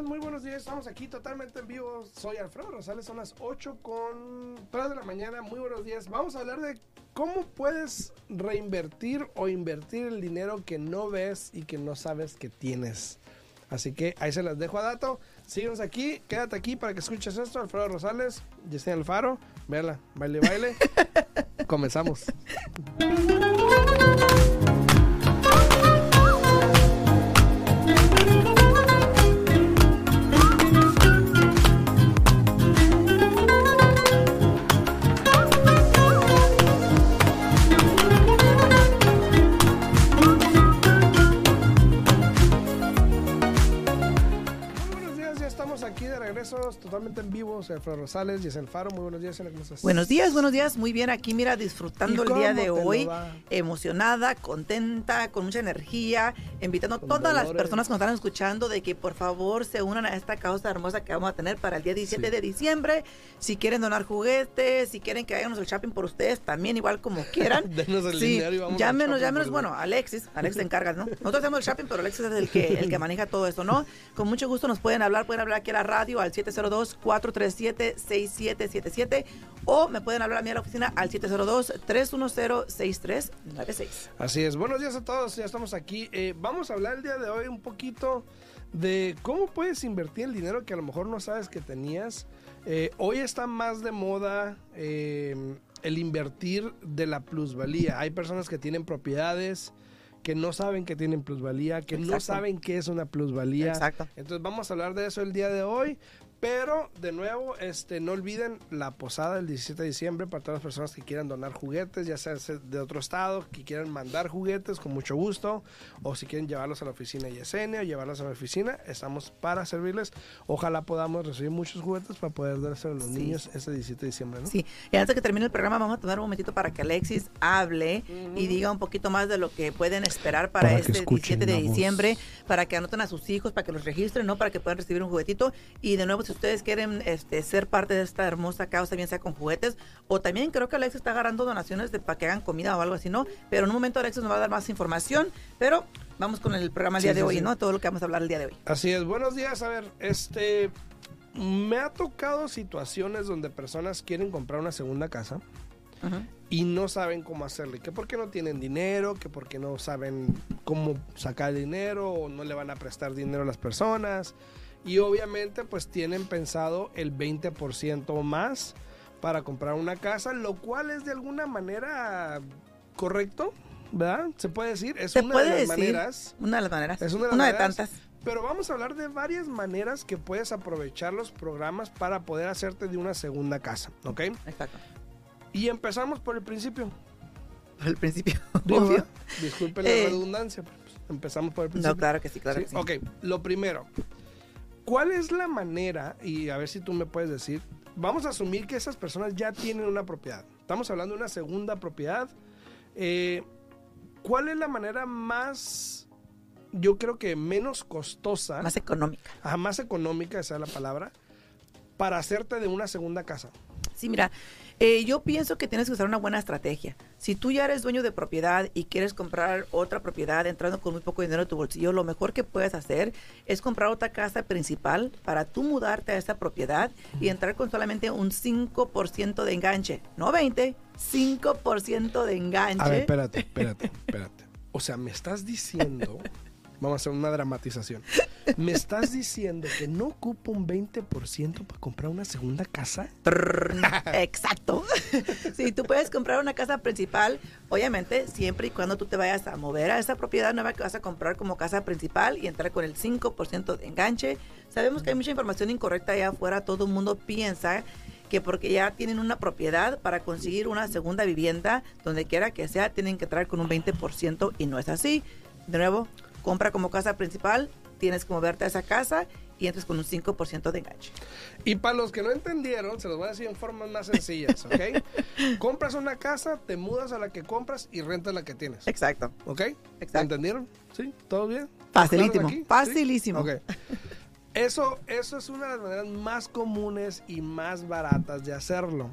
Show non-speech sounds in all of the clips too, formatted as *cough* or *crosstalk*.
días, muy buenos días. Estamos aquí totalmente en vivo. Soy Alfredo Rosales, son las 8 con 3 de la mañana. Muy buenos días. Vamos a hablar de cómo puedes reinvertir o invertir el dinero que no ves y que no sabes que tienes. Así que ahí se las dejo a dato. Síguenos aquí, quédate aquí para que escuches esto. Alfredo Rosales, Yesenia Alfaro. Véala, baile, baile. *laughs* Comenzamos. *laughs* totalmente en vivo. Alfredo Rosales, Yesel Faro. Muy buenos días, ¿cómo estás? Buenos días, buenos días. Muy bien, aquí mira, disfrutando el día de hoy. Emocionada, contenta, con mucha energía. Invitando a todas las personas que nos están escuchando de que por favor se unan a esta causa hermosa que vamos a tener para el día 17 de diciembre. Si quieren donar juguetes, si quieren que hagamos el shopping por ustedes, también igual como quieran. *laughs* Denos el dinero y vamos Llámenos, llámenos. Bueno, Alexis, Alexis te *laughs* encargas, ¿no? Nosotros hacemos el shopping, pero Alexis es el que, el que maneja todo esto, ¿no? Con mucho gusto nos pueden hablar, pueden hablar aquí a la radio al 702-437-6777 o me pueden hablar a mí a la oficina al 702-310-6396. Así es. Buenos días a todos. Ya estamos aquí. Eh, vamos a hablar el día de hoy un poquito de cómo puedes invertir el dinero que a lo mejor no sabes que tenías. Eh, hoy está más de moda eh, el invertir de la plusvalía. Hay personas que tienen propiedades que no saben que tienen plusvalía, que no saben qué es una plusvalía. Exacto. Entonces vamos a hablar de eso el día de hoy. Pero, de nuevo, este, no olviden la posada del 17 de diciembre para todas las personas que quieran donar juguetes, ya sea de otro estado, que quieran mandar juguetes con mucho gusto, o si quieren llevarlos a la oficina Yesenia o llevarlos a la oficina, estamos para servirles. Ojalá podamos recibir muchos juguetes para poder dárselo a los niños ese 17 de diciembre, ¿no? Sí, y antes de que termine el programa, vamos a tomar un momentito para que Alexis hable y diga un poquito más de lo que pueden esperar para, este 17 de diciembre, para que anoten a sus hijos, para que los registren, ¿no? Para que puedan recibir un juguetito. Y de nuevo, si ustedes quieren este, ser parte de esta hermosa causa, bien sea con juguetes, o también creo que Alex está agarrando donaciones de, para que hagan comida o algo así, ¿no? Pero en un momento Alex nos va a dar más información, pero vamos con el programa el día de hoy, ¿no? Todo lo que vamos a hablar el día de hoy. Así es, buenos días, a ver, este... Me ha tocado situaciones donde personas quieren comprar una segunda casa. y no saben cómo hacerle. Que porque no tienen dinero, que porque no saben cómo sacar dinero o no le van a prestar dinero a las personas y obviamente pues tienen pensado el 20% más para comprar una casa, lo cual es de alguna manera correcto, ¿verdad? Se puede decir, es una de las maneras. Una de las maneras. Es una de, tantas. Pero vamos a hablar de varias maneras que puedes aprovechar los programas para poder hacerte de una segunda casa, ¿ok? Exacto. Y empezamos por el principio. Por el principio. *laughs* Disculpe la eh, redundancia, pero pues, empezamos por el principio. No, claro que sí, claro que sí. Ok, lo primero, ¿Cuál es la manera, y a ver si tú me puedes decir, vamos a asumir que esas personas ya tienen una propiedad. Estamos hablando de una segunda propiedad. Eh, ¿Cuál es la manera más, yo creo que menos costosa? Más económica. Ajá, más económica, esa es la palabra, para hacerte de una segunda casa. Sí, mira, eh, yo pienso que tienes que usar una buena estrategia. Si tú ya eres dueño de propiedad y quieres comprar otra propiedad entrando con muy poco dinero en tu bolsillo, lo mejor que puedes hacer es comprar otra casa principal para tú mudarte a esa propiedad y entrar con solamente un 5% de enganche. No 20, 5% de enganche. A ver, espérate, *laughs* espérate, espérate. O sea, me estás diciendo Vamos a hacer una dramatización. ¿Me estás diciendo que no ocupo un 20% para comprar una segunda casa? *laughs* Exacto. Sí, tú puedes comprar una casa principal, obviamente, siempre y cuando tú te vayas a mover a esa propiedad nueva que vas a comprar como casa principal y entrar con el 5% de enganche. Sabemos que hay mucha información incorrecta allá afuera. Todo el mundo piensa que porque ya tienen una propiedad para conseguir una segunda vivienda, donde quiera que sea, tienen que traer con un 20% y no es así. De nuevo, compra como casa principal, tienes que moverte a esa casa y entras con un 5% de enganche. Y para los que no entendieron, se los voy a decir en formas más sencillas, ¿ok? *laughs* compras una casa, te mudas a la que compras y rentas la que tienes. Exacto. ¿Ok? Exacto. ¿Entendieron? ¿Sí? ¿Todo bien? Facilísimo. Facilísimo. Ok. Eso, eso es una de las maneras más comunes y más baratas de hacerlo.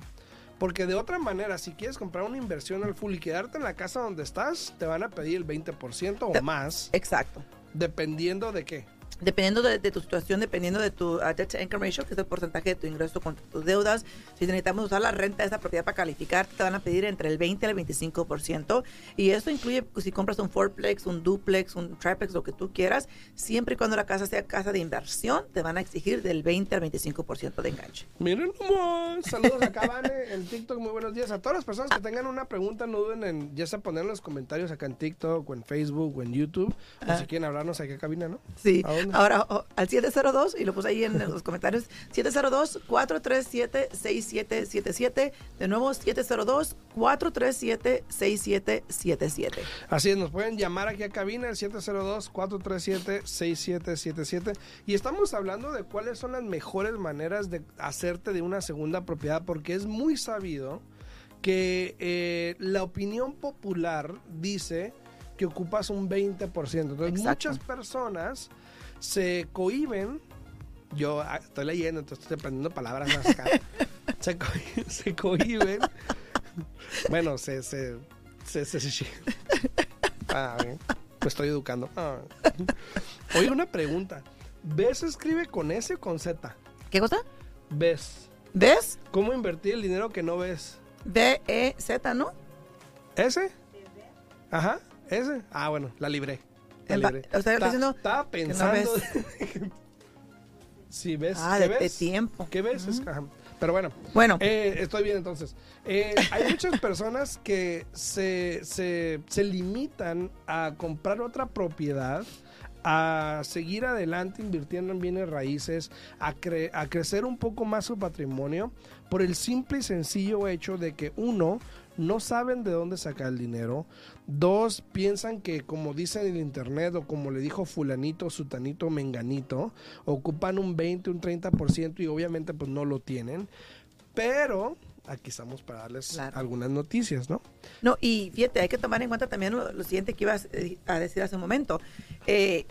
Porque de otra manera, si quieres comprar una inversión al full y quedarte en la casa donde estás, te van a pedir el 20% o más. Exacto. Dependiendo de qué. Dependiendo de, tu situación, dependiendo de tu uh, debt to income ratio, que es el porcentaje de tu ingreso contra tus deudas, si necesitamos usar la renta de esa propiedad para calificar, te van a pedir entre el 20 al 25%. Y esto incluye pues, si compras un fourplex, un duplex, un triplex, lo que tú quieras, siempre y cuando la casa sea casa de inversión, te van a exigir del 20 al 25% de enganche. Miren nomás, saludos acá, Vane, en TikTok, muy buenos días. A todas las personas que tengan una pregunta, no duden en ya sea poner en los comentarios acá en TikTok o en Facebook o en YouTube, o si quieren hablarnos aquí a cabina, ¿no? Sí. Ahora, al 702, y lo puse ahí en los *laughs* comentarios, 702-437-6777. De nuevo, 702-437-6777. Así es, nos pueden llamar aquí a cabina, el 702-437-6777. Y estamos hablando de cuáles son las mejores maneras de hacerte de una segunda propiedad, porque es muy sabido que eh, la opinión popular dice que ocupas un 20%. Entonces, muchas personas se cohiben. Yo ah, estoy leyendo, entonces estoy aprendiendo palabras más acá. *laughs* se, se cohiben. bueno, se. se, se, se, ah, me estoy educando. Ah. Oye, una pregunta. ¿Ves escribe con S o con Z? ¿Qué cosa? ¿Ves? ¿Ves? ¿Cómo invertir el dinero que no ves? D-E-Z, ¿no? ¿S? Ajá, S. Ah, bueno, la libré. O sea, diciendo estaba pensando. *laughs* si ves. Ah, ¿qué de, ves? tiempo. ¿Qué ves? Pero bueno. Bueno. Eh, estoy bien entonces. Eh, hay *laughs* muchas personas que se, se, se limitan a comprar otra propiedad a seguir adelante invirtiendo en bienes raíces, a, a crecer un poco más su patrimonio, por el simple y sencillo hecho de que uno, no saben de dónde sacar el dinero, dos, piensan que como dicen en el internet o como le dijo fulanito, sutanito, menganito, ocupan un 20, un 30% y obviamente pues no lo tienen, pero aquí estamos para darles algunas noticias, ¿no? No, y fíjate, hay que tomar en cuenta también lo, siguiente que ibas eh, a decir hace un momento. Eh,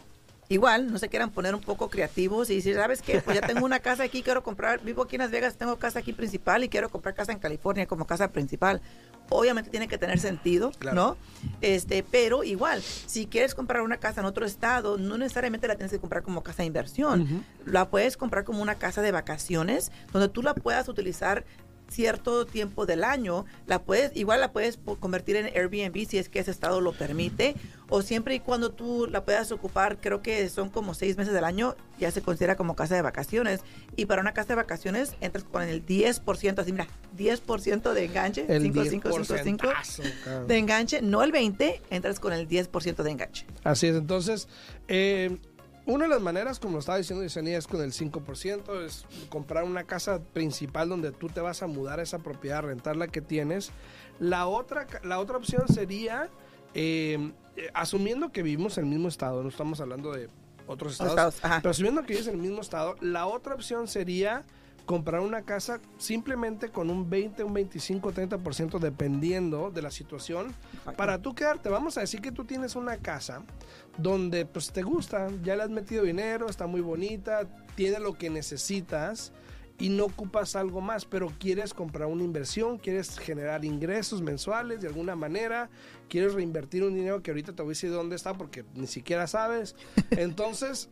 igual, no se quieran poner un poco creativos y decir, ¿sabes qué? Pues ya tengo una casa aquí, quiero comprar, vivo aquí en Las Vegas, tengo casa aquí principal y quiero comprar casa en California como casa principal. Obviamente tiene que tener sentido, ¿no? Este, pero igual, si quieres comprar una casa en otro estado, no necesariamente la tienes que comprar como casa de inversión. La puedes comprar como una casa de vacaciones, donde tú la puedas utilizar cierto tiempo del año, la puedes, igual la puedes convertir en Airbnb si es que ese estado lo permite, o siempre y cuando tú la puedas ocupar, creo que son como seis meses del año, ya se considera como casa de vacaciones. Y para una casa de vacaciones entras con el 10%, así mira, 10% de enganche, el 5, 5, 5, 5 de enganche, no el 20, entras con el 10% de enganche. Así es, entonces, eh, una de las maneras, como lo estaba diciendo Yesenia, es con el 5%, es comprar una casa principal donde tú te vas a mudar a esa propiedad, rentar la que tienes. La otra, la otra opción sería, eh, asumiendo que vivimos en el mismo estado, no estamos hablando de otros estados, pero asumiendo que vives en el mismo estado, la otra opción sería comprar una casa simplemente con un 20, un 25, 30% dependiendo de la situación para tú quedarte. Vamos a decir que tú tienes una casa donde pues te gusta, ya le has metido dinero, está muy bonita, tiene lo que necesitas y no ocupas algo más, pero quieres comprar una inversión, quieres generar ingresos mensuales de alguna manera, quieres reinvertir un dinero que ahorita te voy a decir dónde está porque ni siquiera sabes. *laughs* Entonces,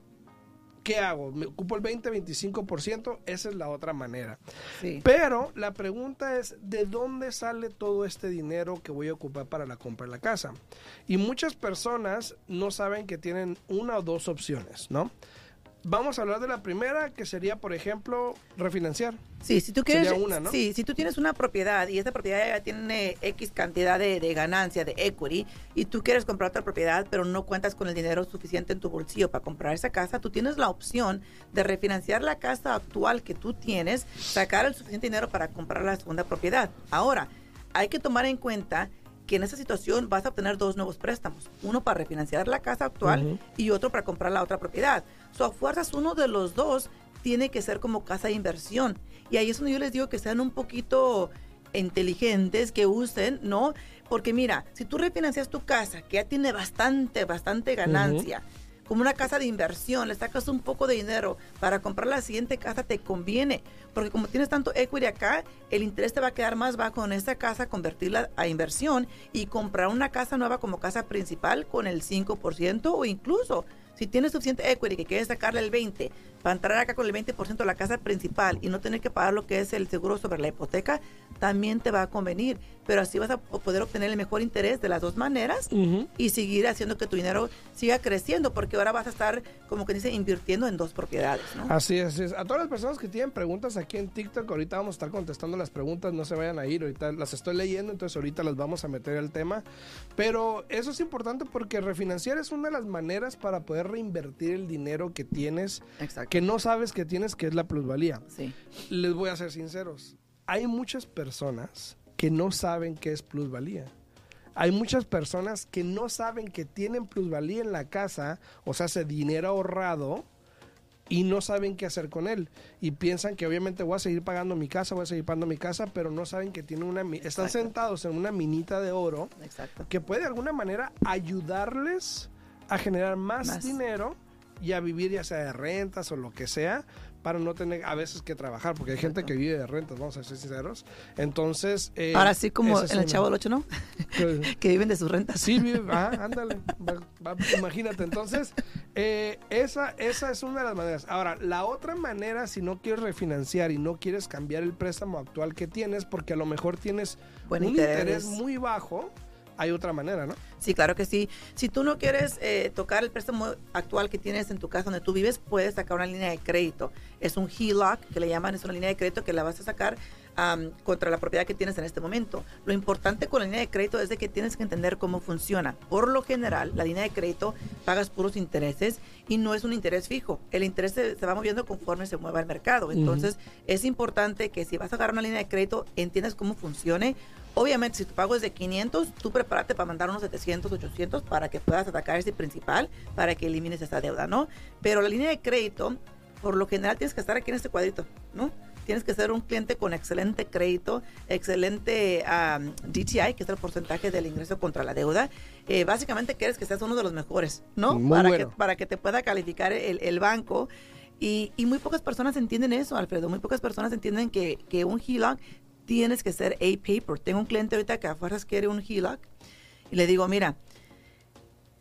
¿qué hago? ¿Me ocupo el 20, 25%? Esa es la otra manera. Pero la pregunta es, ¿de dónde sale todo este dinero que voy a ocupar para la compra de la casa? Y muchas personas no saben que tienen una o dos opciones, ¿no? Vamos a hablar de la primera, que sería, por ejemplo, refinanciar. Sí, si tú quieres, sí, si tú tienes una propiedad y esta propiedad ya tiene X cantidad de, de, ganancia, de equity, y tú quieres comprar otra propiedad, pero no cuentas con el dinero suficiente en tu bolsillo para comprar esa casa, tú tienes la opción de refinanciar la casa actual que tú tienes, sacar el suficiente dinero para comprar la segunda propiedad. Ahora, hay que tomar en cuenta que en esa situación vas a obtener dos nuevos préstamos, uno para refinanciar la casa actual y otro para comprar la otra propiedad. So, a fuerzas uno de los dos tiene que ser como casa de inversión. Y ahí es donde yo les digo que sean un poquito inteligentes, que usen, ¿no? Porque mira, si tú refinancias tu casa, que ya tiene bastante, bastante ganancia, como una casa de inversión, le sacas un poco de dinero para comprar la siguiente casa, te conviene. Porque como tienes tanto equity acá, el interés te va a quedar más bajo en esta casa, convertirla a inversión y comprar una casa nueva como casa principal con el 5% o incluso Si tienes suficiente equity que quieres sacarle el 20 para entrar acá con el 20% de la casa principal y no tener que pagar lo que es el seguro sobre la hipoteca, también te va a convenir. Pero así vas a poder obtener el mejor interés de las dos maneras y seguir haciendo que tu dinero siga creciendo, porque ahora vas a estar, como que dice, invirtiendo en dos propiedades. Así es, así es. A todas las personas que tienen preguntas aquí en TikTok, ahorita vamos a estar contestando las preguntas, no se vayan a ir, ahorita las estoy leyendo, entonces ahorita las vamos a meter al tema. Pero eso es importante porque refinanciar es una de las maneras para poder reinvertir el dinero que tienes. Exacto que no sabes que tienes, que es la plusvalía. Sí. Les voy a ser sinceros. Hay muchas personas que no saben qué es plusvalía. Hay muchas personas que no saben que tienen plusvalía en la casa, o sea, ese dinero ahorrado, y no saben qué hacer con él. Y piensan que obviamente voy a seguir pagando mi casa, voy a seguir pagando mi casa, pero no saben que tienen una... Están sentados en una minita de oro que puede de alguna manera ayudarles a generar más. dinero y a vivir ya sea de rentas o lo que sea para no tener a veces que trabajar, porque hay gente que vive de rentas, vamos a ser sinceros. Entonces... Eh, Ahora sí como en el Chavo del 8, ¿no? *laughs* *laughs* que viven de sus rentas. Sí, ah, ándale, imagínate. Entonces, eh, esa, esa es una de las maneras. Ahora, la otra manera, si no quieres refinanciar y no quieres cambiar el préstamo actual que tienes, porque a lo mejor tienes un interés muy bajo, hay otra manera, ¿no? Sí, claro que sí. Si tú no quieres eh, tocar el préstamo actual que tienes en tu casa donde tú vives, puedes sacar una línea de crédito. Es un HELOC, que le llaman, es una línea de crédito que la vas a sacar contra la propiedad que tienes en este momento. Lo importante con la línea de crédito es de que tienes que entender cómo funciona. Por lo general, la línea de crédito pagas puros intereses y no es un interés fijo. El interés se, va moviendo conforme se mueva el mercado. Entonces, es importante que si vas a agarrar una línea de crédito, entiendas cómo funcione Obviamente, si tu pago es de 500, tú prepárate para mandar unos 700, 800 para que puedas atacar ese principal, para que elimines esa deuda, ¿no? Pero la línea de crédito, por lo general, tienes que estar aquí en este cuadrito, ¿no? Tienes que ser un cliente con excelente crédito, excelente DTI, que es el porcentaje del ingreso contra la deuda. Eh, básicamente quieres que seas uno de los mejores, ¿no? para, que, para que te pueda calificar el, el banco. Y, y, muy pocas personas entienden eso, Alfredo. Muy pocas personas entienden que, que un HELOC tienes que ser A-Paper. Tengo un cliente ahorita que a fuerzas quiere un HELOC y le digo, mira,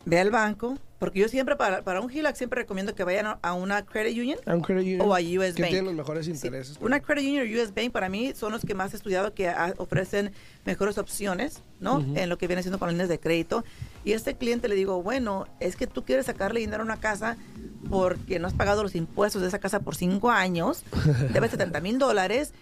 ve al banco, porque yo siempre para, para un HELOC siempre recomiendo que vayan a una credit union, a un credit union o a US que Bank. tienen los mejores intereses. Una credit union o US Bank para mí son los que más he estudiado que ofrecen mejores opciones, ¿no? En lo que viene siendo con líneas de crédito. Y a este cliente le digo, bueno, es que tú quieres sacarle dinero a una casa porque no has pagado los impuestos de esa casa por cinco años, *laughs* debes 70 mil dólares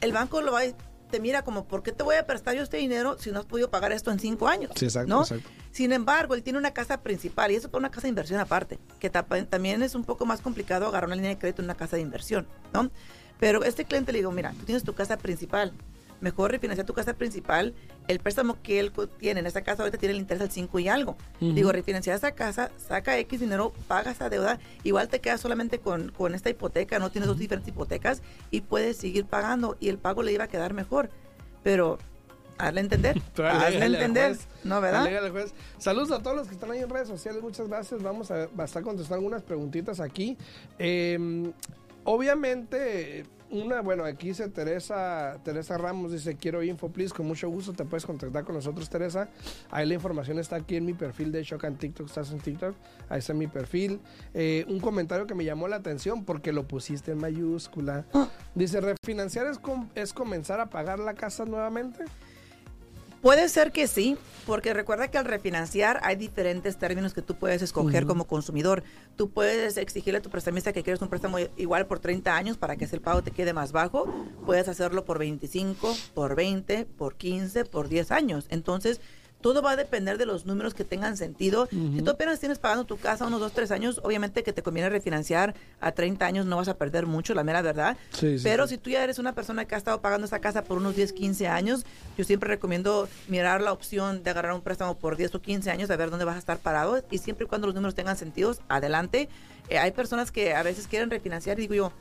el banco lo va te mira como, ¿por qué te voy a prestar yo este dinero si no has podido pagar esto en cinco años? Sí, exacto, exacto. Sin embargo, él tiene una casa principal y eso es una casa de inversión aparte, que también es un poco más complicado agarrar una línea de crédito en una casa de inversión, ¿no? Pero este cliente le digo, mira, tú tienes tu casa principal, mejor refinanciar tu casa principal. El préstamo que él tiene en esa casa ahorita tiene el interés al 5 y algo. Digo, refinanciar esa casa, saca X dinero, paga esa deuda, igual te quedas solamente con, con esta hipoteca, no tienes dos diferentes hipotecas y puedes seguir pagando y el pago le iba a quedar mejor. Pero hazle entender. *laughs* hazle entender. No, ¿verdad? Saludos a todos los que están ahí en redes sociales. Muchas gracias. Vamos a, a estar contestando algunas preguntitas aquí. Eh, obviamente una, bueno, aquí dice Teresa, Teresa Ramos, dice, quiero info, please, con mucho gusto te puedes contactar con nosotros, Teresa. Ahí la información está aquí en mi perfil de Shock en TikTok, estás en TikTok, ahí está mi perfil. Eh, un comentario que me llamó la atención porque lo pusiste en mayúscula. Ah. Dice, refinanciar es, es comenzar a pagar la casa nuevamente. Puede ser que sí, porque recuerda que al refinanciar hay diferentes términos que tú puedes escoger como consumidor. Tú puedes exigirle a tu prestamista que quieres un préstamo igual por 30 años para que el pago te quede más bajo. Puedes hacerlo por 25, por 20, por 15, por 10 años. Entonces, todo va a depender de los números que tengan sentido. Si tú apenas tienes pagando tu casa unos 2, 3 años, obviamente que te conviene refinanciar a 30 años, no vas a perder mucho, la mera verdad. Pero si tú ya eres una persona que ha estado pagando esa casa por unos 10, 15 años, yo siempre recomiendo mirar la opción de agarrar un préstamo por 10 o 15 años, a ver dónde vas a estar parado. Y siempre y cuando los números tengan sentido, adelante. Eh, hay personas que a veces quieren refinanciar y digo yo,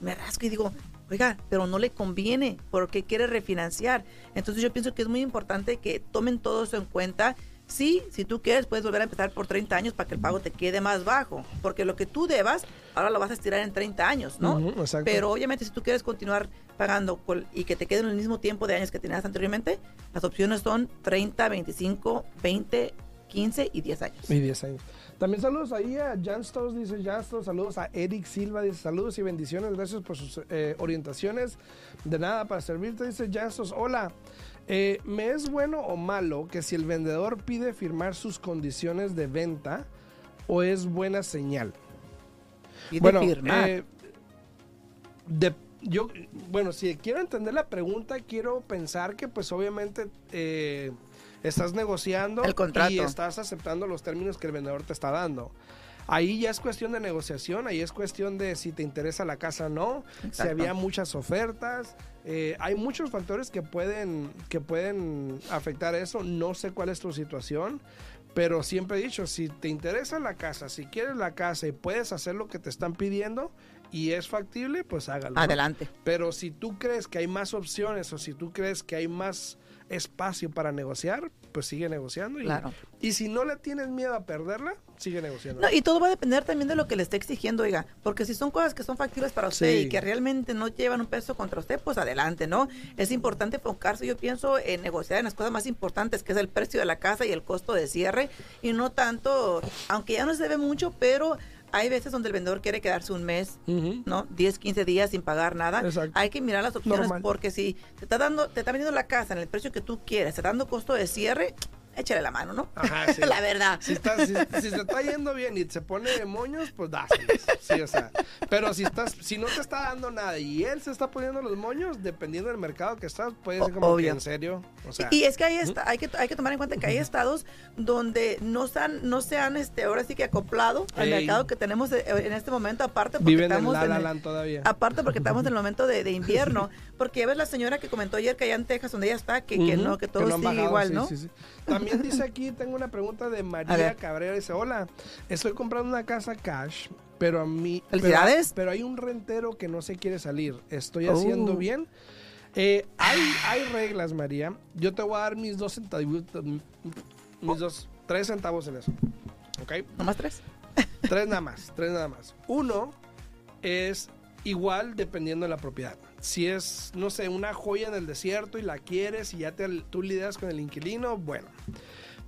me rasco y digo, oiga, pero no le conviene porque quiere refinanciar. Entonces yo pienso que es muy importante que tomen todo eso en cuenta. Sí, si tú quieres, puedes volver a empezar por 30 años para que el pago te quede más bajo, porque lo que tú debas, ahora lo vas a estirar en 30 años, ¿no? Pero obviamente si tú quieres continuar pagando y que te queden el mismo tiempo de años que tenías anteriormente, las opciones son 30, 25, 20, 15 y 10 años. Y 10 años. También saludos ahí a Janstos, dice Janstos, saludos a Eric Silva, dice saludos y bendiciones, gracias por sus eh, orientaciones. De nada para servirte, dice Janstos, hola. Eh, ¿Me es bueno o malo que si el vendedor pide firmar sus condiciones de venta o es buena señal? Pide bueno, firmar. eh, de- yo, bueno, si quiero entender la pregunta, quiero pensar que pues obviamente eh, estás negociando El contrato. y estás aceptando los términos que el vendedor te está dando. Ahí ya es cuestión de negociación, ahí es cuestión de si te interesa la casa o no, si había muchas ofertas. eh, hay muchos factores que pueden, que pueden afectar eso. No sé cuál es tu situación, pero siempre he dicho, si te interesa la casa, si quieres la casa y puedes hacer lo que te están pidiendo y es factible, pues hágalo. ¿no? Adelante. Pero si tú crees que hay más opciones o si tú crees que hay más espacio para negociar, pues sigue negociando. Y, Claro. y si no le tienes miedo a perderla, sigue negociando. No, y todo va a depender también de lo que le esté exigiendo, oiga, porque si son cosas que son factibles para usted Sí. y que realmente no llevan un peso contra usted, pues adelante, ¿no? Es importante enfocarse, yo pienso, en negociar en las cosas más importantes, que es el precio de la casa y el costo de cierre, y no tanto, aunque ya no se debe mucho, pero hay veces donde el vendedor quiere quedarse un mes. ¿no? 10, 15 días sin pagar nada. Exacto. Hay que mirar las opciones Normal. porque si te está dando, te está vendiendo la casa en el precio que tú quieres, te está dando costo de cierre, échale la mano, ¿no? Ajá, *laughs* sí. la verdad. Si, está, si, si se está yendo bien y se pone de moños, pues dáselos. Sí, o sea. Pero si estás, si no te está dando nada y él se está poniendo los moños, dependiendo del mercado que estás, puede ser como que obvio. en serio. O sea, y es que hay, esta- hay, que, hay que tomar en cuenta que hay estados donde no se han, no se han este, ahora sí que acoplado al Ey. mercado que tenemos eh, en este momento, aparte porque viven en estamos La en el- todavía. Aparte porque estamos en el momento de, de invierno, *laughs* porque ya ves la señora que comentó ayer que allá en Texas, donde ella está, que, que no, que todo no han sigue bajado, igual, sí, ¿no? sí, sí. También dice aquí, tengo una pregunta de María. Cabrera. Dice, hola, estoy comprando una casa cash, pero a mí... pero- Felicidades. Pero, hay un rentero que no se quiere salir. ¿Estoy Oh. haciendo bien? Eh, hay, hay reglas, María. Yo te voy a dar mis dos centavos, mis dos, tres centavos en eso. ¿Ok? ¿Nomás tres? Tres nada más, tres nada más. Uno es igual dependiendo de la propiedad. Si es, no sé, una joya en el desierto y la quieres y ya te, tú lidias con el inquilino, bueno.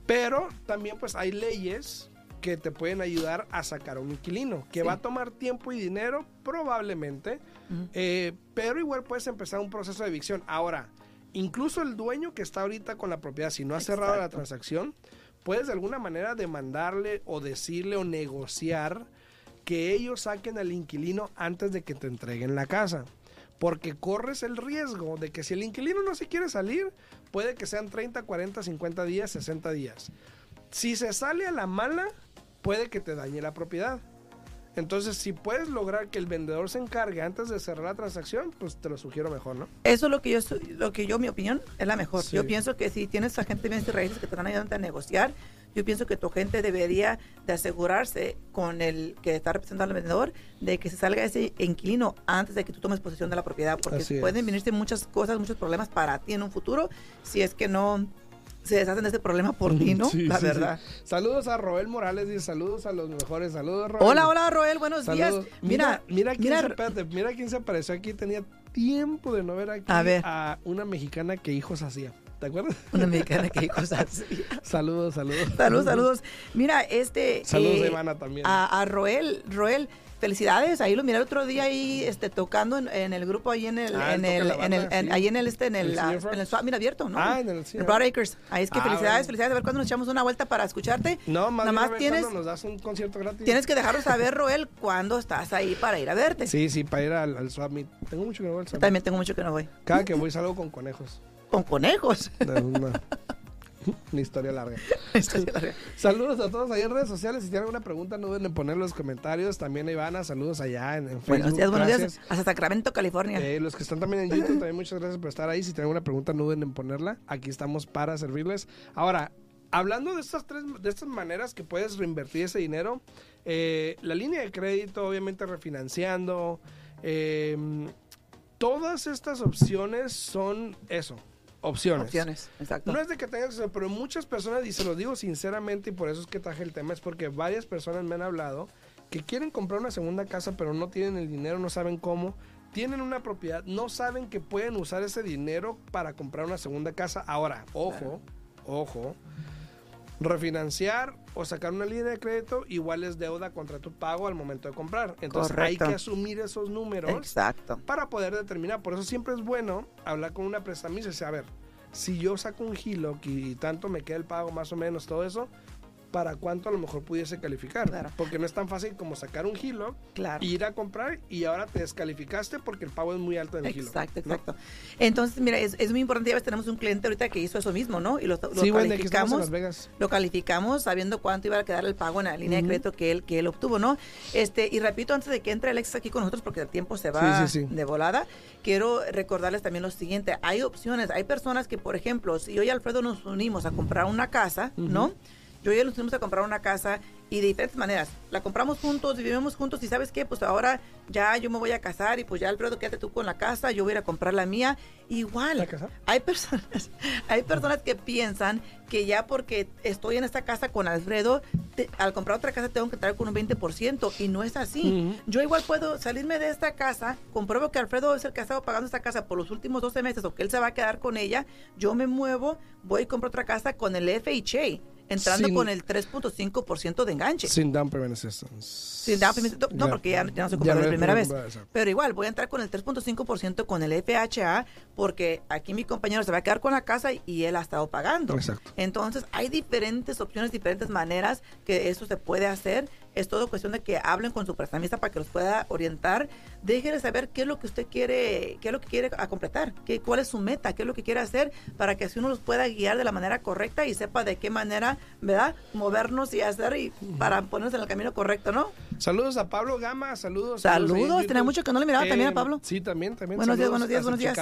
Pero también pues hay leyes que te pueden ayudar a sacar a un inquilino, que Sí. va a tomar tiempo y dinero probablemente, eh, pero igual puedes empezar un proceso de evicción. Ahora, incluso el dueño que está ahorita con la propiedad, si no ha cerrado la transacción, puedes de alguna manera demandarle o decirle o negociar que ellos saquen al inquilino antes de que te entreguen la casa. Porque corres el riesgo de que si el inquilino no se quiere salir, puede que sean 30, 40, 50 días, 60 días. Si se sale a la mala, puede que te dañe la propiedad. Entonces, si puedes lograr que el vendedor se encargue antes de cerrar la transacción, pues te lo sugiero mejor, ¿no? Eso es lo que yo, lo que yo, mi opinión, es la mejor. Sí. Yo pienso que si tienes a gente bien que te están ayudando a negociar, yo pienso que tu gente debería de asegurarse con el que está representando al vendedor de que se salga ese inquilino antes de que tú tomes posesión de la propiedad, porque Así es. pueden venirse muchas cosas, muchos problemas para ti en un futuro si es que no se deshacen de ese problema por ti, *laughs* ¿no? Sí, la sí, verdad. sí. Saludos a Roel Morales, dice saludos a los mejores. Saludos, Roel. Hola, hola, Roel, buenos Saludos. días. Mira, mira, quién mira, se, espérate, mira quién se apareció aquí. Tenía tiempo de no ver aquí A ver. a una mexicana que hijos hacía. ¿Te acuerdas? una mexicana que hay cosas. *laughs* saludos, saludos. Saludos, saludos. Mira, este. Saludos eh, de Ivana también. a, a Roel, Roel, felicidades. Ahí lo miré el otro día ahí, este, tocando en, en el grupo ahí en el, Ah, en el, en el, en- sí. ahí en el este, en el, ¿El ah, en el mira, abierto, ¿no? Ah, en el Senior. Broad Acres. Ahí es que Ah, felicidades, bueno. felicidades. A ver cuándo nos echamos una vuelta para escucharte. no, más Nada bien más ver tienes, nos das un concierto gratis. tienes que dejarnos saber, Roel, cuándo estás ahí para ir a verte. Sí, sí, para ir al, al Swap Meet. Tengo mucho que no voy al Swap también tengo mucho que no voy. Cada que voy salgo con conejos. Con conejos. No, Una, una *laughs* historia larga. Saludos a todos ahí en redes sociales. Si tienen alguna pregunta, no duden en poner en los comentarios. También a Ivana, saludos allá en, en Facebook. buenos días, buenos Gracias. días. Hasta Sacramento, California. Eh, los que están también en YouTube, también muchas gracias por estar ahí. Si tienen alguna pregunta, no duden en ponerla. Aquí estamos para servirles. Ahora, hablando de estas tres, de estas maneras que puedes reinvertir ese dinero, eh, la línea de crédito, obviamente refinanciando, eh, todas estas opciones son eso, opciones. Opciones, exacto. No es de que tengas que hacer, pero muchas personas, y se lo digo sinceramente, y por eso es que traje el tema, es porque varias personas me han hablado que quieren comprar una segunda casa, pero no tienen el dinero, no saben cómo. Tienen una propiedad, no saben que pueden usar ese dinero para comprar una segunda casa. Ahora, ojo, ojo. Refinanciar o sacar una línea de crédito igual es deuda contra tu pago al momento de comprar. Entonces hay que asumir esos números Exacto. para poder determinar. Por eso siempre es bueno hablar con una prestamista y decir, a ver, si yo saco un gilo y tanto me queda el pago más o menos, todo eso, para cuánto a lo mejor pudiese calificar. Porque no es tan fácil como sacar un gilo, claro. ir a comprar y ahora te descalificaste porque el pago es muy alto en el gilo. Exacto, exacto. Entonces, mira, es, muy importante. Ya ves, tenemos un cliente ahorita que hizo eso mismo, ¿no? Y lo, calificamos. Lo calificamos sabiendo cuánto iba a quedar el pago en la línea de crédito que él, que él obtuvo, ¿no? Este, y repito, antes de que entre Alex aquí con nosotros, porque el tiempo se va de volada, quiero recordarles también lo siguiente. Hay opciones, hay personas que, por ejemplo, si yo y Alfredo nos unimos a comprar una casa, ¿no? Yo y él nos fuimos a comprar una casa y de diferentes maneras. La compramos juntos, vivimos juntos y sabes qué, pues ahora ya yo me voy a casar y pues ya Alfredo quédate tú con la casa, yo voy a ir a comprar la mía. Igual, hay personas, *laughs* hay personas que piensan que ya porque estoy en esta casa con Alfredo, al comprar otra casa tengo que traer con un 20% y no es así. Yo igual puedo salirme de esta casa, compruebo que Alfredo es el que ha estado pagando esta casa por los últimos 12 meses o que él se va a quedar con ella, yo me muevo, voy y compro otra casa con el FHA entrando con el 3.5% de enganche. Sin down payment assistance. Sin down payment, no, porque ya, no se compró la primera vez. Pero igual, voy a entrar con el 3.5% con el FHA porque aquí mi compañero se va a quedar con la casa y él ha estado pagando. Exacto. Entonces, hay diferentes opciones, diferentes maneras que eso se puede hacer es todo cuestión de que hablen con su prestamista para que los pueda orientar. Déjenle saber qué es lo que usted quiere, qué es lo que quiere a completar, qué, cuál es su meta, qué es lo que quiere hacer, para que así uno los pueda guiar de la manera correcta y sepa de qué manera, ¿verdad? Movernos y hacer y para ponernos en el camino correcto, ¿no? Saludos a Pablo Gama, saludos. Saludos, tenía mucho que no le miraba también a eh, Pablo. Sí, también, también. Buenos días, buenos días, buenos días.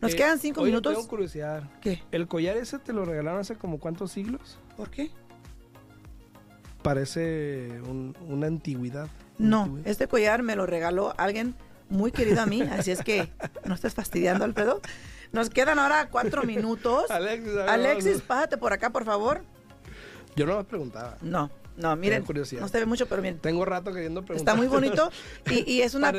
Nos eh, quedan cinco minutos. Tengo curiosidad. ¿Qué? ¿El collar ese te lo regalaron hace como cuántos siglos? ¿Por qué? Parece una antigüedad. No, este collar me lo regaló alguien muy querido a mí, así es que no estés fastidiando, Alfredo. Nos quedan ahora cuatro minutos. *laughs* Alexis, Alexis, pásate por acá, por favor. Yo no me preguntaba. No. No, miren, no se ve mucho, pero bien. Tengo rato queriendo preguntar. Está muy bonito y, es *laughs* una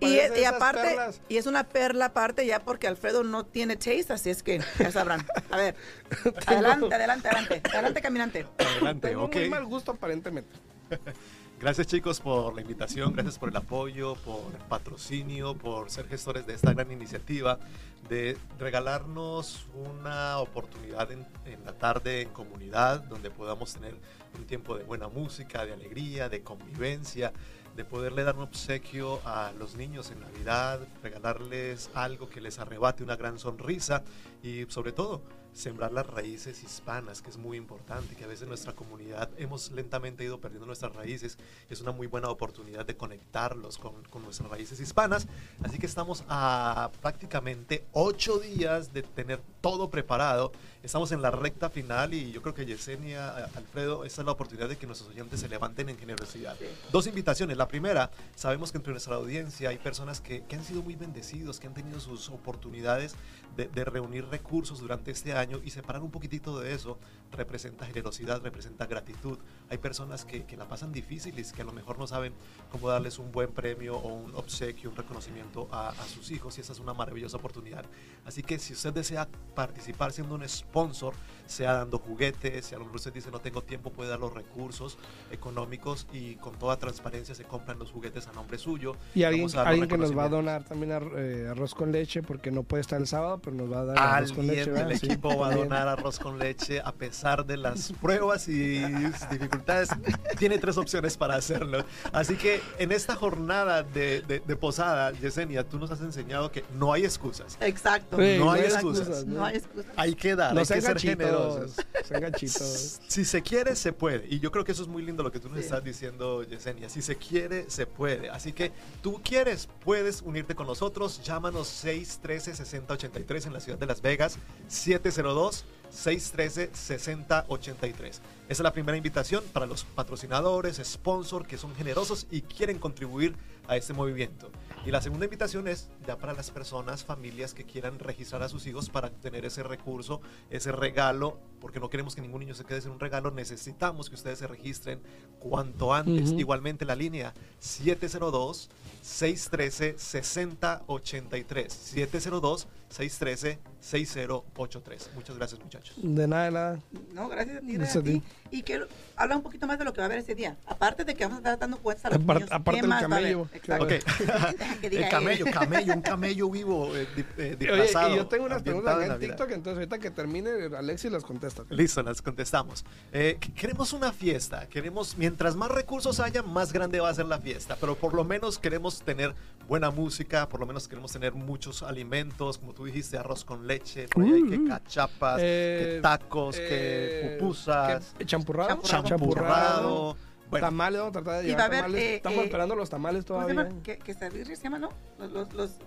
y, aparte y es una perla aparte ya porque Alfredo no tiene taste, así es que ya sabrán. A ver, *laughs* adelante, adelante, adelante, adelante, caminante. Adelante, Tengo muy mal gusto aparentemente. *laughs* Gracias chicos por la invitación, gracias por el apoyo, por el patrocinio, por ser gestores de esta gran iniciativa, de regalarnos una oportunidad en, la tarde en comunidad donde podamos tener un tiempo de buena música, de alegría, de convivencia, de poderle dar un obsequio a los niños en Navidad, regalarles algo que les arrebate una gran sonrisa y sobre todo sembrar las raíces hispanas, que es muy importante, que a veces nuestra comunidad hemos lentamente ido perdiendo nuestras raíces. Es una muy buena oportunidad de conectarlos con, con nuestras raíces hispanas. Así que estamos a prácticamente ocho días de tener todo preparado. Estamos en la recta final y yo creo que Yesenia, Alfredo, esta es la oportunidad de que nuestros oyentes se levanten en generosidad. Dos invitaciones. La primera, sabemos que entre nuestra audiencia hay personas que, que han sido muy bendecidos, que han tenido sus oportunidades de, de reunir recursos durante este año y separar un poquitito de eso representa generosidad, representa gratitud. Hay personas que, que la pasan difíciles, que a lo mejor no saben cómo darles un buen premio o un obsequio, un reconocimiento a, a sus hijos y esa es una maravillosa oportunidad. Así que si usted desea participar siendo un sponsor, sea dando juguetes, si a lo mejor usted dice no tengo tiempo, puede dar los recursos económicos y con toda transparencia se compran los juguetes a nombre suyo. Y alguien, alguien que nos va a donar también eh, arroz con leche porque no puede estar el sábado, pero nos va a dar arroz con leche. El equipo va a donar arroz con leche a pesar de las pruebas y dificultades. Tiene tres opciones para hacerlo. Así que en esta jornada de, de, posada, Yesenia, tú nos has enseñado que no hay excusas. Exacto. no, hay excusas. no hay excusas. Hay que dar, hay que ser generosos. Si se quiere, se puede. Y yo creo que eso es muy lindo lo que tú nos estás diciendo, Yesenia. Si se quiere, se puede. Así que tú quieres, puedes unirte con nosotros. Llámanos 613-6083 en la ciudad de Las Vegas. 702 613-6083. Esa es la primera invitación para los patrocinadores, sponsors que son generosos y quieren contribuir a este movimiento. Y la segunda invitación es ya para las personas, familias que quieran registrar a sus hijos para tener ese recurso, ese regalo, porque no queremos que ningún niño se quede sin un regalo, necesitamos que ustedes se registren cuanto antes. Igualmente la línea 702 613 6083 702 613-6083. Muchas gracias, muchachos. De nada, de nada. No, gracias. Gracias a ti. Y que habla un poquito más de lo que va a haber ese día. Aparte de que vamos a estar dando cuentas a los aparte, niños. Aparte del camello. Okay. *laughs* el camello, camello, un camello vivo eh, eh, disfrazado. *laughs* Oye, y yo tengo unas preguntas en, TikTok, entonces ahorita que termine, Alexis las contesta. Listo, las contestamos. Eh, queremos una fiesta. Queremos, mientras más recursos haya, más grande va a ser la fiesta. Pero por lo menos queremos tener buena música, por lo menos queremos tener muchos alimentos, como tú dijiste, arroz con leche, por ahí hay que cachapas, que tacos, que pupusas, que champurrado, champurrado. Bueno. Tamales, vamos a tratar de llevar tamales. Estamos esperando los tamales todavía. ¿Cómo se llama? ¿Qué, qué se llama, no? Los, los,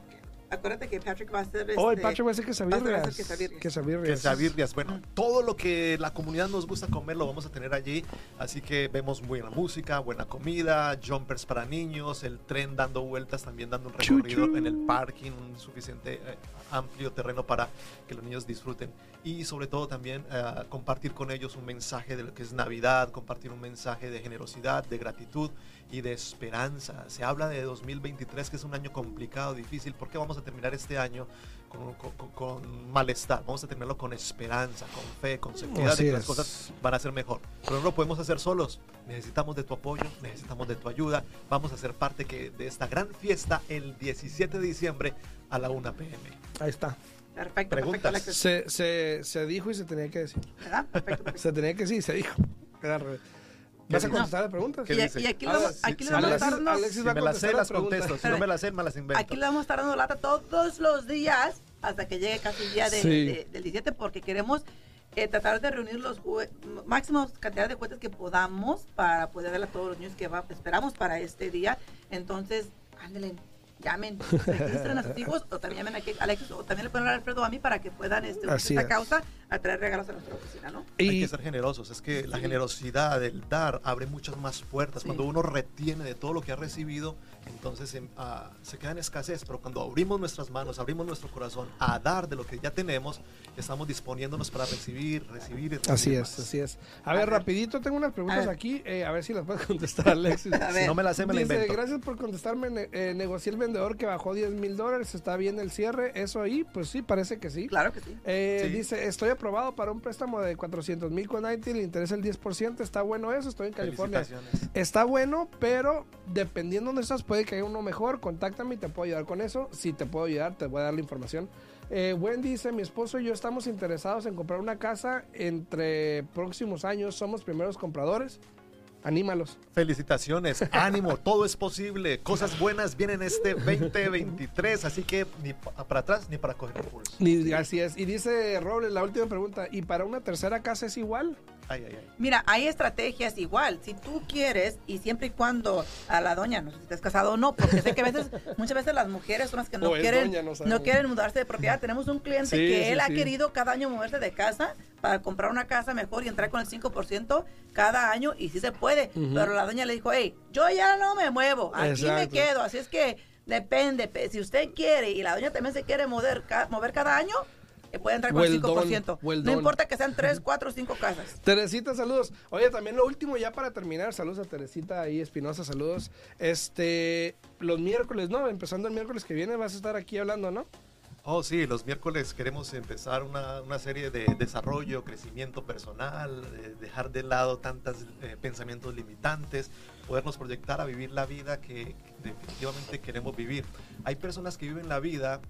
acuérdate que Patrick va a hacer este, Oh, el Patrick va a hacer quesabirrias. quesabirrias. Quesabirrias. Quesabirrias. Bueno, todo lo que la comunidad nos gusta comer lo vamos a tener allí. Así que vemos buena música, buena comida, jumpers para niños, el tren dando vueltas, también dando un recorrido en el parking, un suficiente eh, amplio terreno para que los niños disfruten. Y sobre todo también eh, compartir con ellos un mensaje de lo que es Navidad, compartir un mensaje de generosidad, de gratitud y de esperanza. Se habla de 2023, que es un año complicado, difícil, porque vamos a terminar este año con, con, con malestar, vamos a terminarlo con esperanza, con fe, con seguridad Así de que es. las cosas van a ser mejor. Pero no lo podemos hacer solos, necesitamos de tu apoyo, necesitamos de tu ayuda. Vamos a ser parte que, de esta gran fiesta el 17 de diciembre a la 1 pm. Ahí está. Perfecto, Preguntas. perfecto. Se, se, se dijo y se tenía que decir. ¿Verdad? Perfecto, perfecto. Se tenía que decir y se dijo. Era al revés. ¿Vas a contestar las preguntas? ¿Qué Y, dice? y aquí, lo, sí, aquí sí, vamos a Alexis- estar dando- Alexis Si va a me las sé, las preguntas. contesto. Si no me las sé, me las invento. Aquí le vamos a estar dando lata todos los días hasta que llegue casi el día de- Sí. de- del 17 porque queremos eh, tratar de reunir los máximos cantidad de juguetes que podamos para poder darle a todos los niños que va- esperamos para este día. Entonces, ándale, llamen, registren a sus hijos o también llamen aquí a Alexis o también le pueden hablar a Alfredo a mí para que puedan este, es. esta causa a traer regalos a nuestra oficina, ¿no? Hay Y que ser generosos. Es que la generosidad, el dar, abre muchas más puertas. Sí. Cuando uno retiene de todo lo que ha recibido, entonces ah, se queda en escasez. Pero cuando abrimos nuestras manos, abrimos nuestro corazón a dar de lo que ya tenemos, estamos disponiéndonos para recibir, recibir y recibir así más. es, así es. A ver, ver. rapidito, tengo unas preguntas A aquí, eh, a ver si las puedes *laughs* contestar, Alexis. A Si no me la sé, me la Dice, invento. gracias por contestarme. ne- eh, negocié el vendedor que bajó 10 mil dólares. ¿Está bien el cierre? ¿Eso ahí? Pues sí, parece que sí. Claro que sí. Eh, Sí. Dice, estoy aprobado para un préstamo de 400 mil con IT, le interesa el 10%. Está bueno eso, estoy en California. Está bueno, pero dependiendo de dónde estás, puede que haya uno mejor. Contáctame y te puedo ayudar con eso. Si te puedo ayudar, te voy a dar la información. Eh, Wendy dice, mi esposo y yo estamos interesados en comprar una casa entre próximos años. Somos primeros compradores. Anímalos. Felicitaciones, *laughs* ánimo, todo es posible. Cosas buenas vienen este 2023, así que ni pa- para atrás ni para coger impulso. Así es. Y dice Robles, la última pregunta. ¿Y para una tercera casa es igual? Ay, ay, ay. Mira, hay estrategias igual. Si tú quieres, y siempre y cuando a la doña, no sé si estás casado o no, porque sé que a veces, *laughs* muchas veces las mujeres son las que no O quieren, doña, no quieren mudarse de propiedad. Tenemos un cliente Sí, que sí, él ha querido cada año moverse de casa para comprar una casa mejor y entrar con el 5% cada año, y sí se puede. Pero la doña le dijo, hey, yo ya no me muevo, aquí me quedo. Así es que depende. pe- Si usted quiere y la doña también se quiere mover, mover cada año, puede entrar con el Well done, 5%. well no importa que sean 3, 4 o 5 casas. *laughs* Teresita, saludos. Oye, también lo último ya para terminar, saludos a Teresita ahí, Espinosa, saludos. Este, los miércoles, ¿no? Empezando el miércoles que viene vas a estar aquí hablando, ¿no? Oh, sí, los miércoles queremos empezar una, una serie de desarrollo, crecimiento personal, de dejar de lado tantos pensamientos limitantes, podernos proyectar a vivir la vida que definitivamente queremos vivir. Hay personas que viven la vida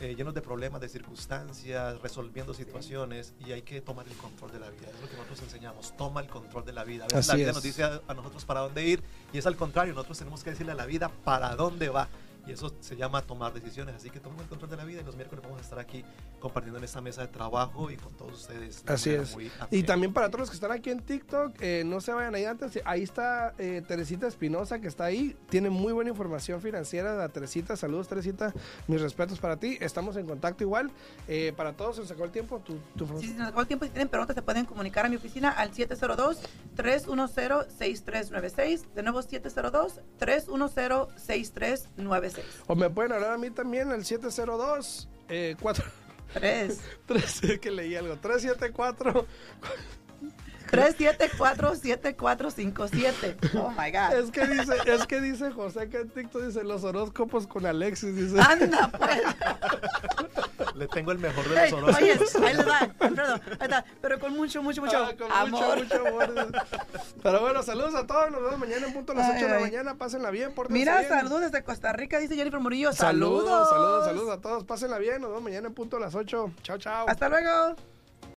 eh, llenos de problemas, de circunstancias, resolviendo situaciones y hay que tomar el control de la vida. Es lo que nosotros enseñamos, toma el control de la vida. A veces la vida es. nos dice a, a nosotros para dónde ir y es al contrario, nosotros tenemos que decirle a la vida para dónde va. Y eso se llama tomar decisiones. Así que toma el control de la vida y los miércoles vamos a estar aquí compartiendo en esta mesa de trabajo y con todos ustedes. de Así es. Y también para todos los que están aquí en TikTok, eh, no se vayan ahí antes. Ahí está eh, Teresita Espinosa que está ahí. Tiene muy buena información financiera. La Teresita, saludos Teresita. Mis respetos para ti. Estamos en contacto igual. Eh, para todos, se nos sacó el tiempo. Tu, tu Si se nos acabó el tiempo, si tienen preguntas, se pueden comunicar a mi oficina al 702-310-6396. De nuevo, 702-310-6396. O me pueden hablar a mí también al 702 eh, 4 Tres. *laughs* 3 que leí algo 374 374-7457. Oh my God. Es que dice, es que dice José que en TikTok dice los horóscopos con Alexis. Dice. Anda, pues. Le tengo el mejor de los Hey, horóscopos. oye, ahí le da, Alfredo, ahí está, pero con mucho, mucho, mucho Ah, con amor. mucho, mucho amor. Pero bueno, saludos a todos. Nos vemos mañana en punto a las Ay, 8 de la mañana. Pásenla bien, pórtense Mira, bien. saludos desde Costa Rica, dice Jennifer Murillo. Saludos, Saludos, saludos, saludos a todos. Pásenla bien. Nos vemos mañana en punto a las 8. Chao, chao. Hasta luego.